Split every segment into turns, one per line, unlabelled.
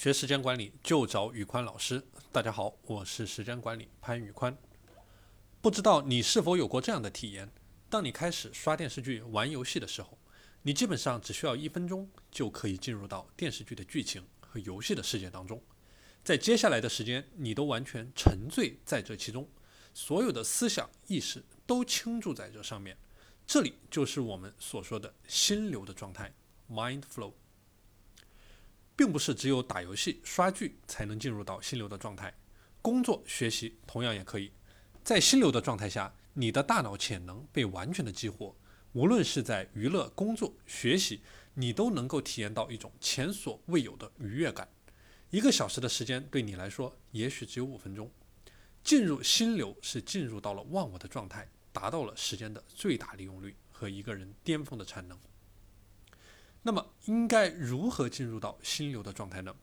学时间管理就找宇宽老师。大家好，我是时间管理潘宇宽。不知道你是否有过这样的体验？当你开始刷电视剧、玩游戏的时候，你基本上只需要一分钟就可以进入到电视剧的剧情和游戏的世界当中。在接下来的时间，你都完全沉醉在这其中，所有的思想意识都倾注在这上面。这里就是我们所说的心流的状态 （mind flow）。并不是只有打游戏、刷剧才能进入到心流的状态，工作、学习同样也可以。在心流的状态下，你的大脑潜能被完全的激活，无论是在娱乐、工作、学习，你都能够体验到一种前所未有的愉悦感。一个小时的时间对你来说，也许只有五分钟。进入心流是进入到了忘我的状态，达到了时间的最大利用率和一个人巅峰的产能。那么应该如何进入到心流的状态呢？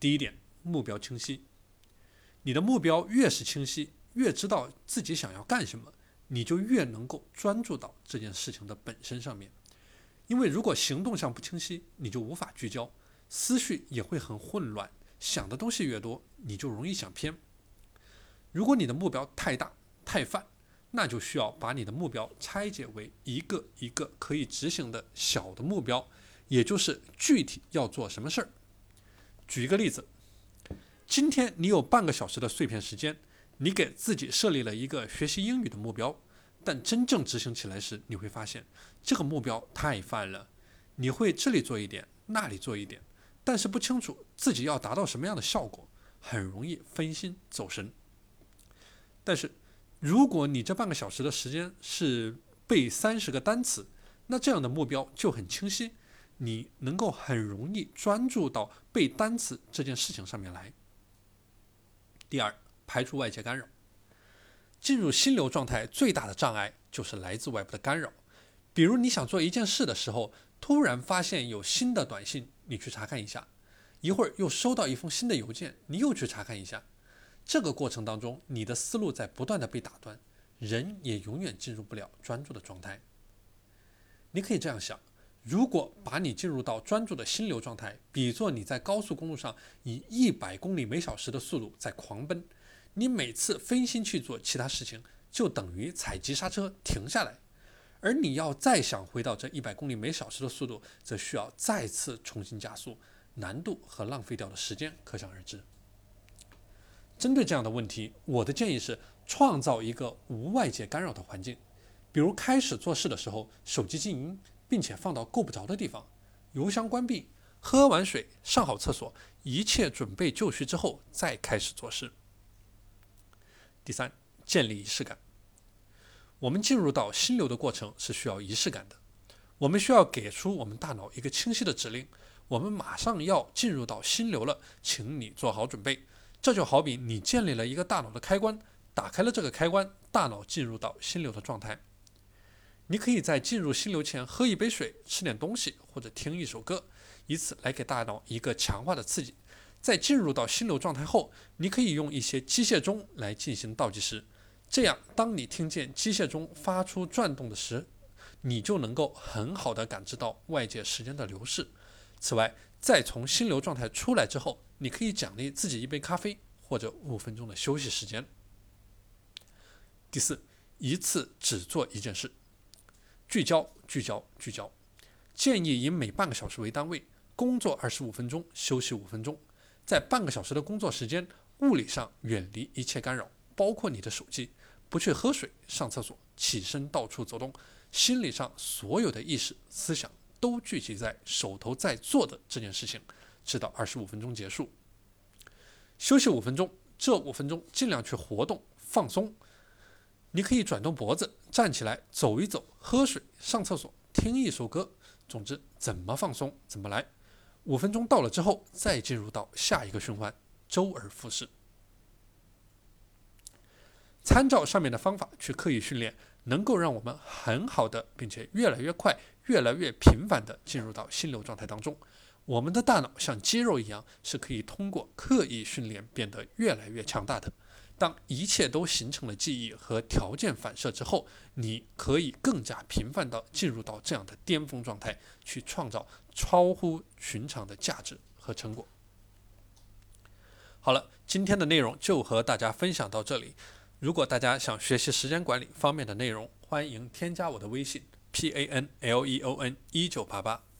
第一点，目标清晰。你的目标越是清晰，越知道自己想要干什么，你就越能够专注到这件事情的本身上面。因为如果行动上不清晰，你就无法聚焦，思绪也会很混乱，想的东西越多，你就容易想偏。如果你的目标太大太泛，那就需要把你的目标拆解为一个一个可以执行的小的目标，也就是具体要做什么事儿。举一个例子，今天你有半个小时的碎片时间，你给自己设立了一个学习英语的目标，但真正执行起来时，你会发现这个目标太泛了，你会这里做一点，那里做一点，但是不清楚自己要达到什么样的效果，很容易分心走神。但是。如果你这半个小时的时间是背三十个单词，那这样的目标就很清晰，你能够很容易专注到背单词这件事情上面来。第二，排除外界干扰。进入心流状态最大的障碍就是来自外部的干扰，比如你想做一件事的时候，突然发现有新的短信，你去查看一下；一会儿又收到一封新的邮件，你又去查看一下。这个过程当中，你的思路在不断的被打断，人也永远进入不了专注的状态。你可以这样想：如果把你进入到专注的心流状态，比作你在高速公路上以一百公里每小时的速度在狂奔，你每次分心去做其他事情，就等于踩急刹车停下来，而你要再想回到这一百公里每小时的速度，则需要再次重新加速，难度和浪费掉的时间可想而知。针对这样的问题，我的建议是创造一个无外界干扰的环境，比如开始做事的时候，手机静音，并且放到够不着的地方，邮箱关闭，喝完水，上好厕所，一切准备就绪之后再开始做事。第三，建立仪式感。我们进入到心流的过程是需要仪式感的，我们需要给出我们大脑一个清晰的指令，我们马上要进入到心流了，请你做好准备。这就好比你建立了一个大脑的开关，打开了这个开关，大脑进入到心流的状态。你可以在进入心流前喝一杯水、吃点东西或者听一首歌，以此来给大脑一个强化的刺激。在进入到心流状态后，你可以用一些机械钟来进行倒计时，这样当你听见机械钟发出转动的时，你就能够很好的感知到外界时间的流逝。此外，在从心流状态出来之后，你可以奖励自己一杯咖啡或者五分钟的休息时间。第四，一次只做一件事，聚焦，聚焦，聚焦。建议以每半个小时为单位，工作二十五分钟，休息五分钟。在半个小时的工作时间，物理上远离一切干扰，包括你的手机，不去喝水、上厕所、起身到处走动。心理上所有的意识、思想都聚集在手头在做的这件事情。直到二十五分钟结束，休息五分钟。这五分钟尽量去活动放松。你可以转动脖子，站起来走一走，喝水，上厕所，听一首歌。总之，怎么放松怎么来。五分钟到了之后，再进入到下一个循环，周而复始。参照上面的方法去刻意训练，能够让我们很好的，并且越来越快、越来越频繁的进入到心流状态当中。我们的大脑像肌肉一样，是可以通过刻意训练变得越来越强大的。当一切都形成了记忆和条件反射之后，你可以更加频繁地进入到这样的巅峰状态，去创造超乎寻常的价值和成果。好了，今天的内容就和大家分享到这里。如果大家想学习时间管理方面的内容，欢迎添加我的微信 p a n l e o n 一九八八